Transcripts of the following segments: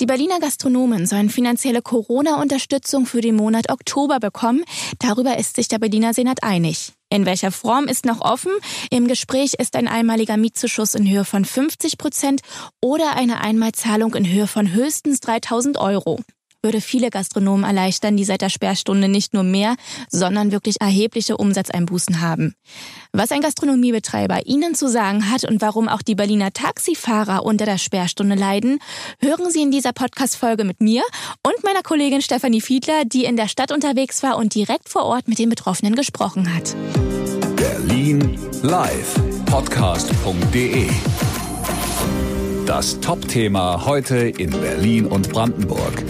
Die Berliner Gastronomen sollen finanzielle Corona-Unterstützung für den Monat Oktober bekommen. Darüber ist sich der Berliner Senat einig. In welcher Form ist noch offen? Im Gespräch ist ein einmaliger Mietzuschuss in Höhe von 50 Prozent oder eine Einmalzahlung in Höhe von höchstens 3000 Euro würde viele Gastronomen erleichtern, die seit der Sperrstunde nicht nur mehr, sondern wirklich erhebliche Umsatzeinbußen haben. Was ein Gastronomiebetreiber Ihnen zu sagen hat und warum auch die Berliner Taxifahrer unter der Sperrstunde leiden, hören Sie in dieser Podcast-Folge mit mir und meiner Kollegin Stefanie Fiedler, die in der Stadt unterwegs war und direkt vor Ort mit den Betroffenen gesprochen hat. Berlin Live Podcast.de Das Top-Thema heute in Berlin und Brandenburg.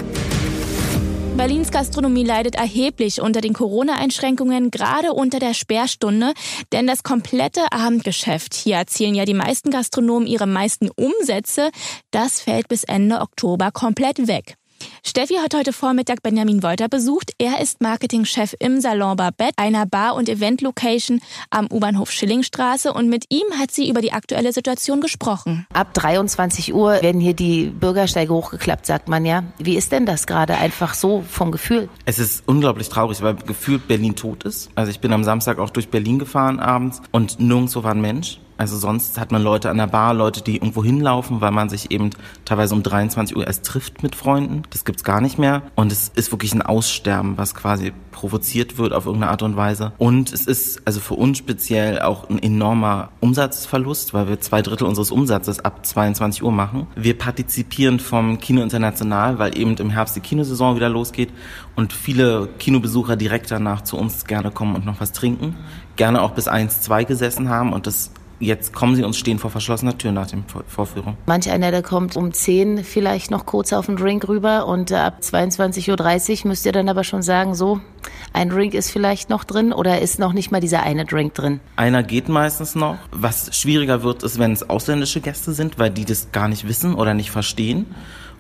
Berlins Gastronomie leidet erheblich unter den Corona-Einschränkungen, gerade unter der Sperrstunde, denn das komplette Abendgeschäft, hier erzielen ja die meisten Gastronomen ihre meisten Umsätze, das fällt bis Ende Oktober komplett weg. Steffi hat heute Vormittag Benjamin Wolter besucht. Er ist Marketingchef im Salon Barbette, einer Bar- und Event-Location am U-Bahnhof Schillingstraße. Und mit ihm hat sie über die aktuelle Situation gesprochen. Ab 23 Uhr werden hier die Bürgersteige hochgeklappt, sagt man ja. Wie ist denn das gerade einfach so vom Gefühl? Es ist unglaublich traurig, weil gefühlt Berlin tot ist. Also ich bin am Samstag auch durch Berlin gefahren abends und nirgendwo war ein Mensch. Also sonst hat man Leute an der Bar, Leute, die irgendwo hinlaufen, weil man sich eben teilweise um 23 Uhr erst trifft mit Freunden. Das gibt's gar nicht mehr. Und es ist wirklich ein Aussterben, was quasi provoziert wird auf irgendeine Art und Weise. Und es ist also für uns speziell auch ein enormer Umsatzverlust, weil wir zwei Drittel unseres Umsatzes ab 22 Uhr machen. Wir partizipieren vom Kino International, weil eben im Herbst die Kinosaison wieder losgeht und viele Kinobesucher direkt danach zu uns gerne kommen und noch was trinken. Gerne auch bis eins, zwei gesessen haben und das jetzt kommen sie uns stehen vor verschlossener Tür nach dem Vorführung. Manch einer, der kommt um 10 vielleicht noch kurz auf den Drink rüber und ab 22.30 Uhr müsst ihr dann aber schon sagen, so, ein Drink ist vielleicht noch drin oder ist noch nicht mal dieser eine Drink drin? Einer geht meistens noch. Was schwieriger wird, ist, wenn es ausländische Gäste sind, weil die das gar nicht wissen oder nicht verstehen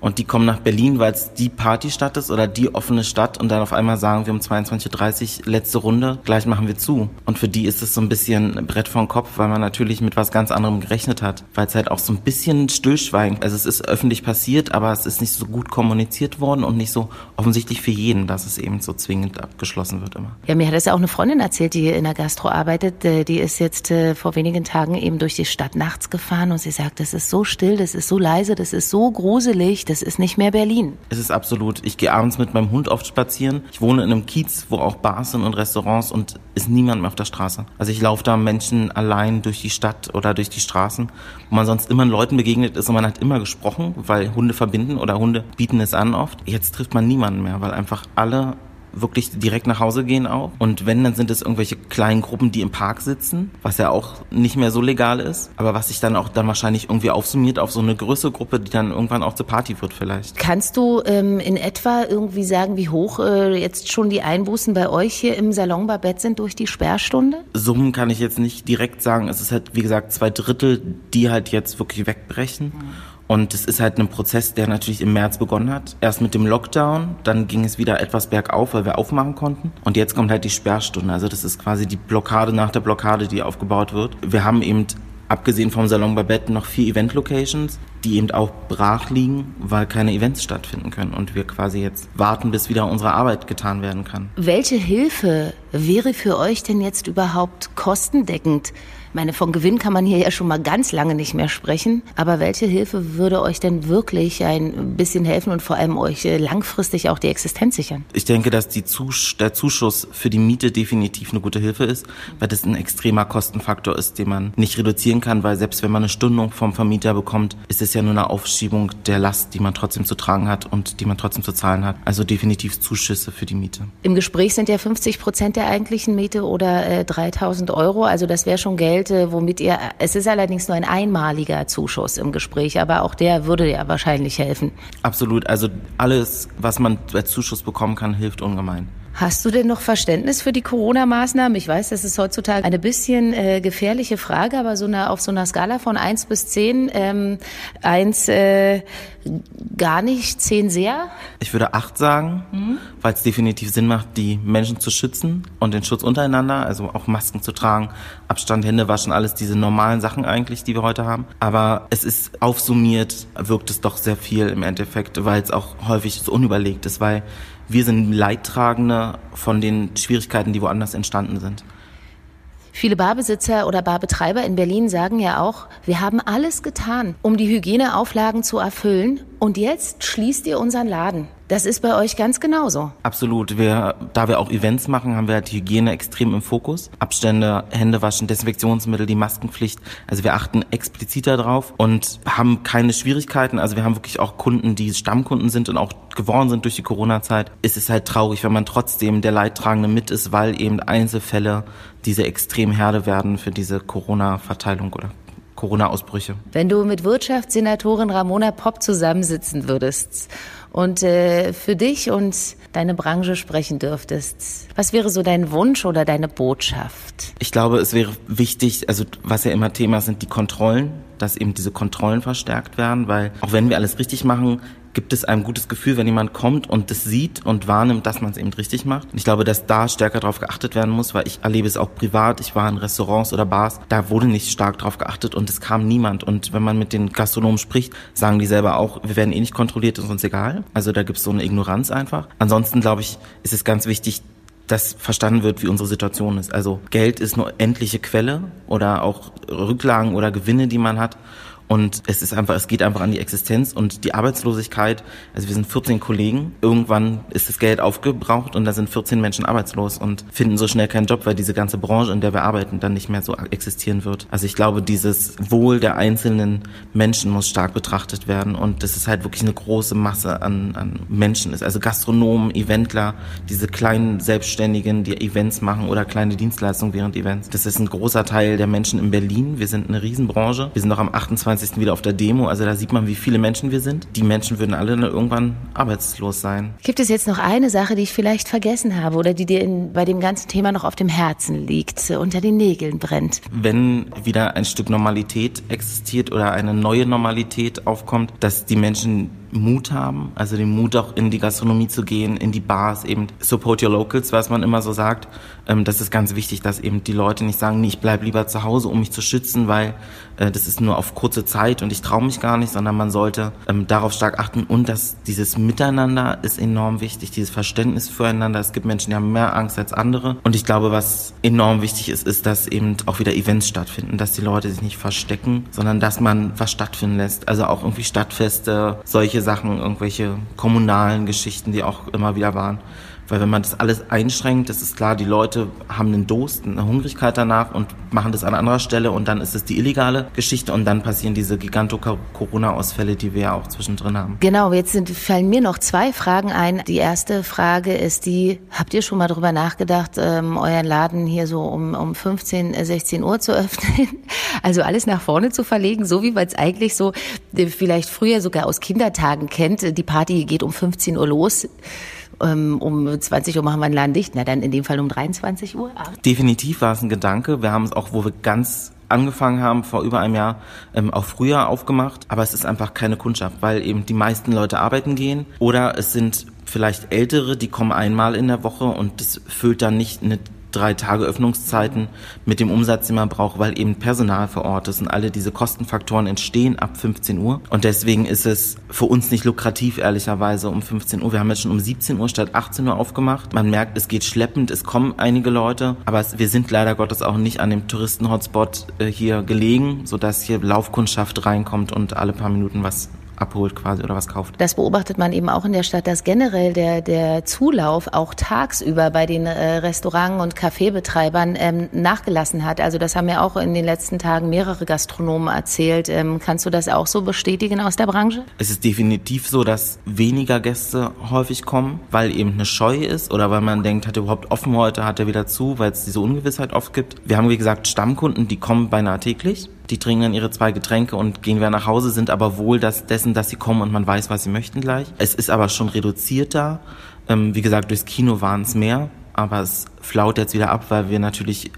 und die kommen nach Berlin, weil es die Partystadt ist oder die offene Stadt und dann auf einmal sagen wir um 22.30 Uhr letzte Runde, gleich machen wir zu. Und für die ist es so ein bisschen Brett vom Kopf, weil man natürlich mit was ganz anderem gerechnet hat, weil es halt auch so ein bisschen stillschweigen. Also es ist öffentlich passiert, aber es ist nicht so gut kommuniziert worden und nicht so offensichtlich für jeden, dass es eben so zwingend abgeschlossen wird immer. Ja, mir hat das ja auch eine Freundin erzählt, die in der Gastro arbeitet. Äh, die ist jetzt äh, vor wenigen Tagen eben durch die Stadt nachts gefahren und sie sagt, das ist so still, das ist so leise, das ist so gruselig das ist nicht mehr Berlin. Es ist absolut. Ich gehe abends mit meinem Hund oft spazieren. Ich wohne in einem Kiez, wo auch Bars sind und Restaurants und ist niemand mehr auf der Straße. Also ich laufe da Menschen allein durch die Stadt oder durch die Straßen, wo man sonst immer Leuten begegnet ist und man hat immer gesprochen, weil Hunde verbinden oder Hunde bieten es an oft. Jetzt trifft man niemanden mehr, weil einfach alle wirklich direkt nach Hause gehen auch. Und wenn, dann sind es irgendwelche kleinen Gruppen, die im Park sitzen, was ja auch nicht mehr so legal ist, aber was sich dann auch dann wahrscheinlich irgendwie aufsummiert auf so eine größere Gruppe, die dann irgendwann auch zur Party wird vielleicht. Kannst du ähm, in etwa irgendwie sagen, wie hoch äh, jetzt schon die Einbußen bei euch hier im Salon Babette sind durch die Sperrstunde? Summen kann ich jetzt nicht direkt sagen. Es ist halt, wie gesagt, zwei Drittel, die halt jetzt wirklich wegbrechen. Mhm. Und es ist halt ein Prozess, der natürlich im März begonnen hat. Erst mit dem Lockdown, dann ging es wieder etwas bergauf, weil wir aufmachen konnten. Und jetzt kommt halt die Sperrstunde. Also das ist quasi die Blockade nach der Blockade, die aufgebaut wird. Wir haben eben abgesehen vom Salon Babette noch vier Event-Locations, die eben auch brach liegen, weil keine Events stattfinden können und wir quasi jetzt warten, bis wieder unsere Arbeit getan werden kann. Welche Hilfe wäre für euch denn jetzt überhaupt kostendeckend? Ich meine, von Gewinn kann man hier ja schon mal ganz lange nicht mehr sprechen. Aber welche Hilfe würde euch denn wirklich ein bisschen helfen und vor allem euch äh, langfristig auch die Existenz sichern? Ich denke, dass Zus der Zuschuss für die Miete definitiv eine gute Hilfe ist, weil das ein extremer Kostenfaktor ist, den man nicht reduzieren kann, weil selbst wenn man eine Stundung vom Vermieter bekommt, ist es ja nur eine Aufschiebung der Last, die man trotzdem zu tragen hat und die man trotzdem zu zahlen hat. Also definitiv Zuschüsse für die Miete. Im Gespräch sind ja 50 Prozent der eigentlichen Miete oder äh, 3000 Euro. Also das wäre schon Geld, Geld, äh, womit ihr, es ist allerdings nur ein einmaliger Zuschuss im Gespräch, aber auch der würde ja wahrscheinlich helfen. Absolut. Also alles, was man als Zuschuss bekommen kann, hilft ungemein. Hast du denn noch Verständnis für die Corona-Maßnahmen? Ich weiß, das ist heutzutage eine bisschen äh, gefährliche Frage, aber so eine, auf so einer Skala von eins bis zehn, ähm, eins äh, gar nicht, zehn sehr? Ich würde acht sagen, mhm. weil es definitiv Sinn macht, die Menschen zu schützen und den Schutz untereinander, also auch Masken zu tragen, Abstand, Hände waschen, alles diese normalen Sachen eigentlich, die wir heute haben. Aber es ist aufsummiert, wirkt es doch sehr viel im Endeffekt, weil es auch häufig so unüberlegt ist, weil wir sind Leidtragende von den Schwierigkeiten, die woanders entstanden sind. Viele Barbesitzer oder Barbetreiber in Berlin sagen ja auch, wir haben alles getan, um die Hygieneauflagen zu erfüllen und jetzt schließt ihr unseren Laden. Das ist bei euch ganz genauso. Absolut. Wir, da wir auch Events machen, haben wir halt die Hygiene extrem im Fokus. Abstände, Hände waschen, Desinfektionsmittel, die Maskenpflicht. Also wir achten explizit darauf und haben keine Schwierigkeiten. Also wir haben wirklich auch Kunden, die Stammkunden sind und auch geworden sind durch die Corona-Zeit. Es ist halt traurig, wenn man trotzdem der Leidtragende mit ist, weil eben Einzelfälle diese Extremherde werden für diese Corona-Verteilung oder Corona-Ausbrüche. Wenn du mit Wirtschaftssenatorin Ramona Popp zusammensitzen würdest und äh, für dich und deine Branche sprechen dürftest, was wäre so dein Wunsch oder deine Botschaft? Ich glaube, es wäre wichtig, also was ja immer Thema sind, die Kontrollen, dass eben diese Kontrollen verstärkt werden, weil auch wenn wir alles richtig machen, gibt es ein gutes Gefühl, wenn jemand kommt und das sieht und wahrnimmt, dass man es eben richtig macht. Und ich glaube, dass da stärker darauf geachtet werden muss, weil ich erlebe es auch privat. Ich war in Restaurants oder Bars, da wurde nicht stark darauf geachtet und es kam niemand. Und wenn man mit den Gastronomen spricht, sagen die selber auch, wir werden eh nicht kontrolliert, ist uns egal. Also da gibt es so eine Ignoranz einfach. Ansonsten glaube ich, ist es ganz wichtig, dass verstanden wird, wie unsere Situation ist. Also Geld ist nur endliche Quelle oder auch Rücklagen oder Gewinne, die man hat. Und es ist einfach, es geht einfach an die Existenz und die Arbeitslosigkeit. Also wir sind 14 Kollegen. Irgendwann ist das Geld aufgebraucht und da sind 14 Menschen arbeitslos und finden so schnell keinen Job, weil diese ganze Branche, in der wir arbeiten, dann nicht mehr so existieren wird. Also ich glaube, dieses Wohl der einzelnen Menschen muss stark betrachtet werden und das ist halt wirklich eine große Masse an, an Menschen ist. Also Gastronomen, Eventler, diese kleinen Selbstständigen, die Events machen oder kleine Dienstleistungen während Events. Das ist ein großer Teil der Menschen in Berlin. Wir sind eine Riesenbranche. Wir sind noch am 28 21. wieder auf der Demo. Also da sieht man, wie viele Menschen wir sind. Die Menschen würden alle irgendwann arbeitslos sein. Gibt es jetzt noch eine Sache, die ich vielleicht vergessen habe oder die dir in, bei dem ganzen Thema noch auf dem Herzen liegt, unter den Nägeln brennt? Wenn wieder ein Stück Normalität existiert oder eine neue Normalität aufkommt, dass die Menschen Mut haben, also den Mut auch in die Gastronomie zu gehen, in die Bars, eben support your locals, was man immer so sagt. Ähm, das ist ganz wichtig, dass eben die Leute nicht sagen, nee, ich bleib lieber zu Hause, um mich zu schützen, weil äh, das ist nur auf kurze Zeit und ich traue mich gar nicht, sondern man sollte ähm, darauf stark achten und dass dieses Miteinander ist enorm wichtig, dieses Verständnis füreinander. Es gibt Menschen, die haben mehr Angst als andere und ich glaube, was enorm wichtig ist, ist, dass eben auch wieder Events stattfinden, dass die Leute sich nicht verstecken, sondern dass man was stattfinden lässt. Also auch irgendwie Stadtfeste, solche Sachen, irgendwelche kommunalen Geschichten, die auch immer wieder waren. Weil wenn man das alles einschränkt, das ist klar, die Leute haben einen Durst, eine Hungrigkeit danach und machen das an anderer Stelle und dann ist es die illegale Geschichte und dann passieren diese Giganto-Corona-Ausfälle, die wir ja auch zwischendrin haben. Genau, jetzt sind, fallen mir noch zwei Fragen ein. Die erste Frage ist die, habt ihr schon mal darüber nachgedacht, ähm, euren Laden hier so um, um 15, 16 Uhr zu öffnen? Also alles nach vorne zu verlegen, so wie man es eigentlich so äh, vielleicht früher sogar aus Kindertagen kennt. Die Party geht um 15 Uhr los um 20 Uhr machen wir ein Laden dicht. Na dann in dem Fall um 23 Uhr. Definitiv war es ein Gedanke. Wir haben es auch, wo wir ganz angefangen haben, vor über einem Jahr, ähm, auch früher aufgemacht. Aber es ist einfach keine Kundschaft, weil eben die meisten Leute arbeiten gehen oder es sind vielleicht Ältere, die kommen einmal in der Woche und das füllt dann nicht eine drei Tage Öffnungszeiten mit dem Umsatz, den man braucht, weil eben Personal vor Ort ist und alle diese Kostenfaktoren entstehen ab 15 Uhr. Und deswegen ist es für uns nicht lukrativ, ehrlicherweise, um 15 Uhr. Wir haben jetzt schon um 17 Uhr statt 18 Uhr aufgemacht. Man merkt, es geht schleppend, es kommen einige Leute, aber wir sind leider Gottes auch nicht an dem Touristen-Hotspot äh, hier gelegen, sodass hier Laufkundschaft reinkommt und alle paar Minuten was abholt quasi oder was kauft. Das beobachtet man eben auch in der Stadt, dass generell der, der Zulauf auch tagsüber bei den äh, Restaurant- und Kaffeebetreibern ähm, nachgelassen hat. Also das haben ja auch in den letzten Tagen mehrere Gastronomen erzählt. Ähm, kannst du das auch so bestätigen aus der Branche? Es ist definitiv so, dass weniger Gäste häufig kommen, weil eben eine Scheu ist oder weil man denkt, hat er überhaupt offen heute, hat er wieder zu, weil es diese Ungewissheit oft gibt. Wir haben, wie gesagt, Stammkunden, die kommen beinahe täglich die trinken dann ihre zwei Getränke und gehen wieder nach Hause, sind aber wohl das, dessen, dass sie kommen und man weiß, was sie möchten gleich. Es ist aber schon reduzierter Ähm, wie gesagt, durchs Kino waren es mehr, aber es flaut jetzt wieder ab, weil wir natürlich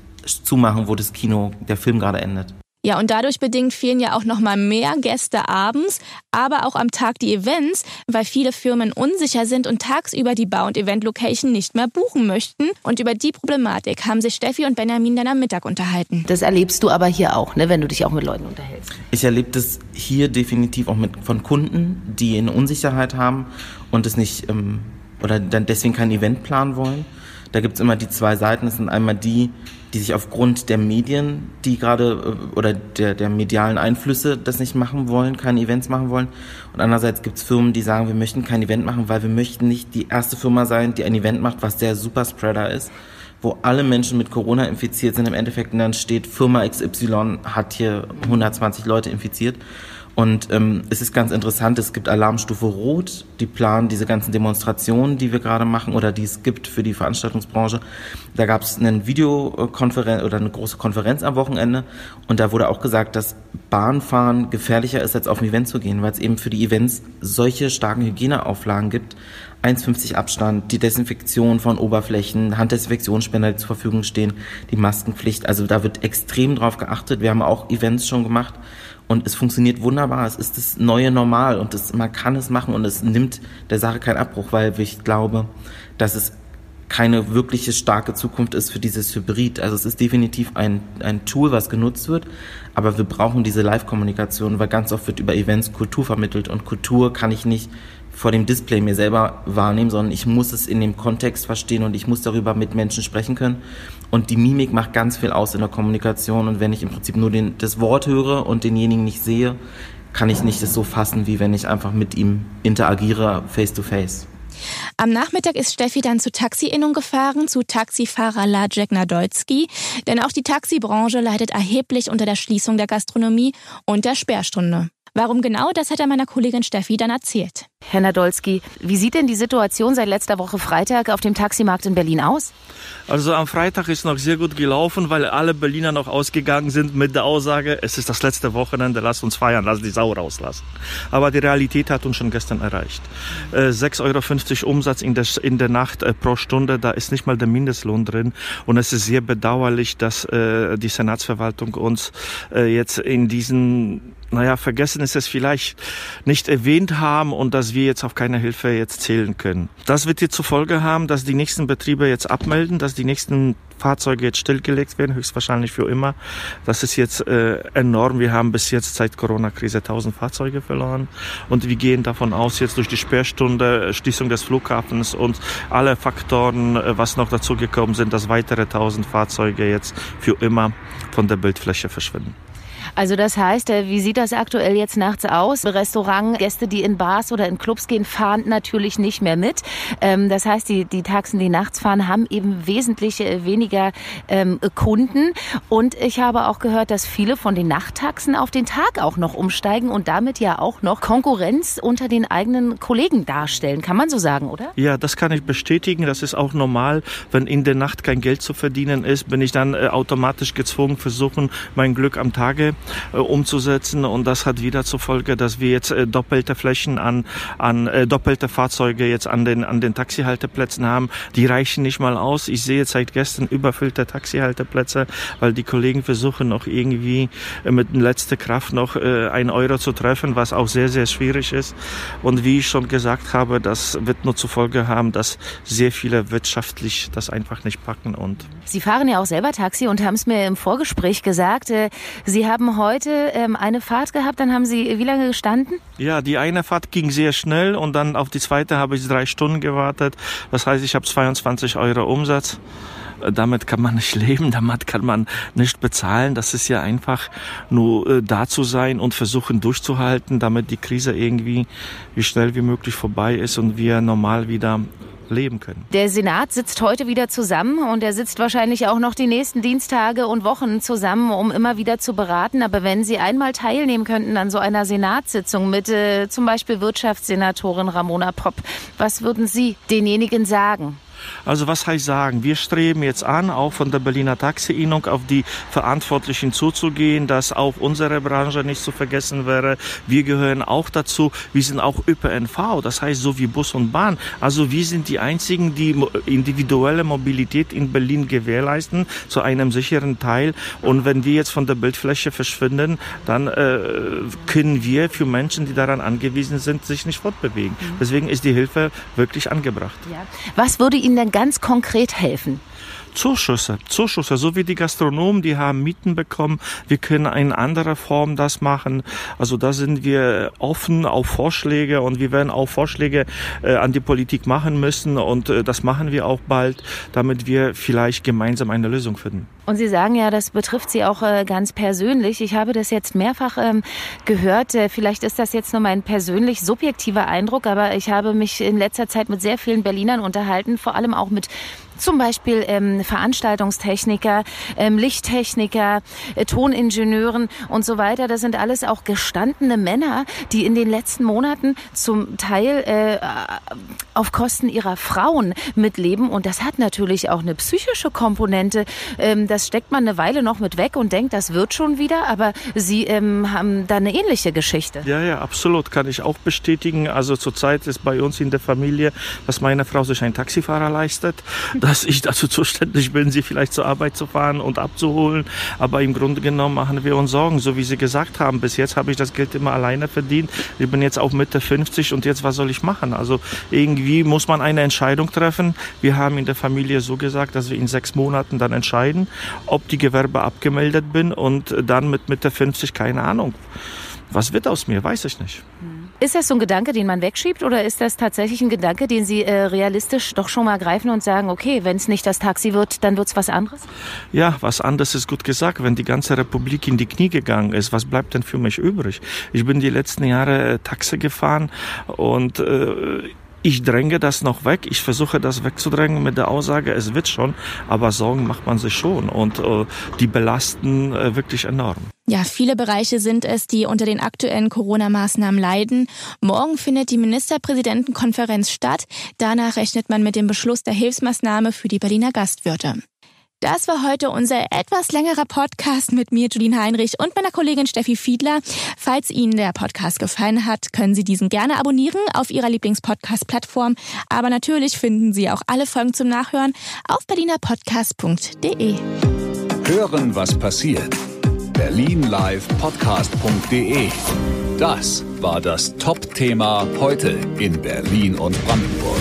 zumachen, wo das Kino, der Film gerade endet. Ja, und dadurch bedingt fehlen ja auch noch mal mehr Gäste abends, aber auch am Tag die Events, weil viele Firmen unsicher sind und tagsüber die Bau- und Event-Location nicht mehr buchen möchten. Und über die Problematik haben sich Steffi und Benjamin dann am Mittag unterhalten. Das erlebst du aber hier auch, ne, wenn du dich auch mit Leuten unterhältst. Ich erlebe das hier definitiv auch mit, von Kunden, die eine Unsicherheit haben und es nicht ähm, oder dann deswegen kein Event planen wollen. Da gibt's immer die zwei Seiten. Das sind einmal die, die sich aufgrund der Medien, die gerade äh, oder der, der medialen Einflüsse das nicht machen wollen, keine Events machen wollen. Und andererseits gibt's Firmen, die sagen, wir möchten kein Event machen, weil wir möchten nicht die erste Firma sein, die ein Event macht, was der Superspreader ist, wo alle Menschen mit Corona infiziert sind im Endeffekt und dann steht, Firma XY hat hier 120 Leute infiziert. Und ähm, es ist ganz interessant, es gibt Alarmstufe Rot, die planen diese ganzen Demonstrationen, die wir gerade machen oder die es gibt für die Veranstaltungsbranche. Da gab es eine Videokonferenz oder eine große Konferenz am Wochenende und da wurde auch gesagt, dass Bahnfahren gefährlicher ist, als auf ein Event zu gehen, weil es eben für die Events solche starken Hygieneauflagen gibt. 1,50 Abstand, die Desinfektion von Oberflächen, Handdesinfektionsspender, die zur Verfügung stehen, die Maskenpflicht. Also da wird extrem drauf geachtet. Wir haben auch Events schon gemacht und es funktioniert wunderbar. Es ist das neue Normal und das, man kann es machen und es nimmt der Sache keinen Abbruch, weil ich glaube, dass es keine wirkliche starke Zukunft ist für dieses Hybrid. Also es ist definitiv ein, ein Tool, was genutzt wird, aber wir brauchen diese Live-Kommunikation, weil ganz oft wird über Events Kultur vermittelt und Kultur kann ich nicht vor dem Display mir selber wahrnehmen, sondern ich muss es in dem Kontext verstehen und ich muss darüber mit Menschen sprechen können. Und die Mimik macht ganz viel aus in der Kommunikation. Und wenn ich im Prinzip nur den, das Wort höre und denjenigen nicht sehe, kann ich nicht das so fassen, wie wenn ich einfach mit ihm interagiere face to face. Am Nachmittag ist Steffi dann zur Taxi-Innung gefahren, zu Taxifahrer Lajek Nadolski, denn auch die Taxibranche leidet erheblich unter der Schließung der Gastronomie und der Sperrstunde. Warum genau, das hat er meiner Kollegin Steffi dann erzählt. Herr Nadolski, wie sieht denn die Situation seit letzter Woche Freitag auf dem Taximarkt in Berlin aus? Also am Freitag ist noch sehr gut gelaufen, weil alle Berliner noch ausgegangen sind mit der Aussage, es ist das letzte Wochenende, lass uns feiern, lass die Sau rauslassen. Aber die Realität hat uns schon gestern erreicht. Äh, 6,50 Euro Umsatz in der, in der Nacht äh, pro Stunde, da ist nicht mal der Mindestlohn drin. Und es ist sehr bedauerlich, dass äh, die Senatsverwaltung uns äh, jetzt in diesen naja, vergessen ist es vielleicht nicht erwähnt haben und dass wir jetzt auf keine Hilfe jetzt zählen können. Das wird jetzt zur Folge haben, dass die nächsten Betriebe jetzt abmelden, dass die nächsten Fahrzeuge jetzt stillgelegt werden, höchstwahrscheinlich für immer. Das ist jetzt äh, enorm. Wir haben bis jetzt seit Corona-Krise 1000 Fahrzeuge verloren und wir gehen davon aus, jetzt durch die Sperrstunde, Schließung des Flughafens und alle Faktoren, äh, was noch dazu gekommen sind, dass weitere 1000 Fahrzeuge jetzt für immer von der Bildfläche verschwinden. Also das heißt, äh, wie sieht das aktuell jetzt nachts aus? Restaurant, Gäste, die in Bars oder in Clubs gehen, fahren natürlich nicht mehr mit. Ähm, das heißt, die, die Taxen, die nachts fahren, haben eben wesentlich äh, weniger ähm, Kunden. Und ich habe auch gehört, dass viele von den Nachttaxen auf den Tag auch noch umsteigen und damit ja auch noch Konkurrenz unter den eigenen Kollegen darstellen. Kann man so sagen, oder? Ja, das kann ich bestätigen. Das ist auch normal. Wenn in der Nacht kein Geld zu verdienen ist, bin ich dann äh, automatisch gezwungen, versuchen, mein Glück am Tage umzusetzen. Und das hat wieder zur Folge, dass wir jetzt äh, doppelte Flächen an, an äh, doppelte Fahrzeuge jetzt an den, an den Taxihalteplätzen haben. Die reichen nicht mal aus. Ich sehe seit gestern überfüllte Taxihalteplätze, weil die Kollegen versuchen noch irgendwie äh, mit letzter Kraft noch äh, ein Euro zu treffen, was auch sehr, sehr schwierig ist. Und wie ich schon gesagt habe, das wird nur zur Folge haben, dass sehr viele wirtschaftlich das einfach nicht packen. Und Sie fahren ja auch selber Taxi und haben es mir im Vorgespräch gesagt. Äh, Sie haben heute ähm, eine Fahrt gehabt, dann haben Sie wie lange gestanden? Ja, die eine Fahrt ging sehr schnell und dann auf die zweite habe ich drei Stunden gewartet. Das heißt, ich habe 22 Euro Umsatz äh, damit kann man nicht leben, damit kann man nicht bezahlen. Das ist ja einfach nur äh, da zu sein und versuchen durchzuhalten, damit die Krise irgendwie wie schnell wie möglich vorbei ist und wir normal wieder leben können. Der Senat sitzt heute wieder zusammen und er sitzt wahrscheinlich auch noch die nächsten Dienstage und Wochen zusammen, um immer wieder zu beraten. Aber wenn Sie einmal teilnehmen könnten an so einer Senatssitzung mit äh, zum Beispiel Wirtschaftssenatorin Ramona Popp, was würden Sie denjenigen sagen? Also was heißt sagen? Wir streben jetzt an, auch von der Berliner Taxi-Innung auf die Verantwortlichen zuzugehen, dass auch unsere Branche nicht zu vergessen wäre. Wir gehören auch dazu. Wir sind auch ÖPNV, das heißt so wie Bus und Bahn. Also wir sind die einzigen, die individuelle Mobilität in Berlin gewährleisten zu einem sicheren Teil. Und wenn wir jetzt von der Bildfläche verschwinden, dann äh, können wir für Menschen, die daran angewiesen sind, sich nicht fortbewegen. Mhm. Deswegen ist die Hilfe wirklich angebracht. Ja. Was würde Ihnen denn ganz konkret helfen? Zuschüsse, Zuschüsse, so wie die Gastronomen, die haben Mieten bekommen. Wir können in anderer Form das machen. Also da sind wir offen auf Vorschläge und wir werden auch Vorschläge äh, an die Politik machen müssen und äh, das machen wir auch bald, damit wir vielleicht gemeinsam eine Lösung finden. Und Sie sagen ja, das betrifft Sie auch äh, ganz persönlich. Ich habe das jetzt mehrfach ähm, gehört. Äh, vielleicht ist das jetzt nur mein persönlich subjektiver Eindruck, aber ich habe mich in letzter Zeit mit sehr vielen Berlinern unterhalten, vor allem auch mit zum Beispiel ähm, Veranstaltungstechniker, ähm, Lichttechniker, äh, Toningenieuren und so weiter. Das sind alles auch gestandene Männer, die in den letzten Monaten zum Teil äh, auf Kosten ihrer Frauen mitleben. Und das hat natürlich auch eine psychische Komponente. Ähm, das steckt man eine Weile noch mit weg und denkt, das wird schon wieder. Aber Sie ähm, haben da eine ähnliche Geschichte. Ja, ja, absolut. Kann ich auch bestätigen. Also zurzeit ist bei uns in der Familie, dass meine Frau sich einen Taxifahrer leistet. Das dass ich dazu zuständig bin, sie vielleicht zur Arbeit zu fahren und abzuholen. Aber im Grunde genommen machen wir uns Sorgen, so wie Sie gesagt haben. Bis jetzt habe ich das Geld immer alleine verdient. Ich bin jetzt auch Mitte 50 und jetzt was soll ich machen? Also irgendwie muss man eine Entscheidung treffen. Wir haben in der Familie so gesagt, dass wir in sechs Monaten dann entscheiden, ob die Gewerbe abgemeldet bin und dann mit Mitte 50 keine Ahnung. Was wird aus mir? Weiß ich nicht. Ist das so ein Gedanke, den man wegschiebt oder ist das tatsächlich ein Gedanke, den Sie äh, realistisch doch schon mal greifen und sagen, okay, wenn es nicht das Taxi wird, dann wird es was anderes? Ja, was anderes ist gut gesagt. Wenn die ganze Republik in die Knie gegangen ist, was bleibt denn für mich übrig? Ich bin die letzten Jahre äh, Taxi gefahren und äh, ich dränge das noch weg. Ich versuche das wegzudrängen mit der Aussage, es wird schon, aber Sorgen macht man sich schon und äh, die belasten äh, wirklich enorm. Ja, viele Bereiche sind es, die unter den aktuellen Corona-Maßnahmen leiden. Morgen findet die Ministerpräsidentenkonferenz statt. Danach rechnet man mit dem Beschluss der Hilfsmaßnahme für die Berliner Gastwirte. Das war heute unser etwas längerer Podcast mit mir, Julien Heinrich und meiner Kollegin Steffi Fiedler. Falls Ihnen der Podcast gefallen hat, können Sie diesen gerne abonnieren auf Ihrer Lieblingspodcast-Plattform. Aber natürlich finden Sie auch alle Folgen zum Nachhören auf berlinerpodcast.de. Hören, was passiert. Berlinlivepodcast.de. Das war das Top-Thema heute in Berlin und Brandenburg.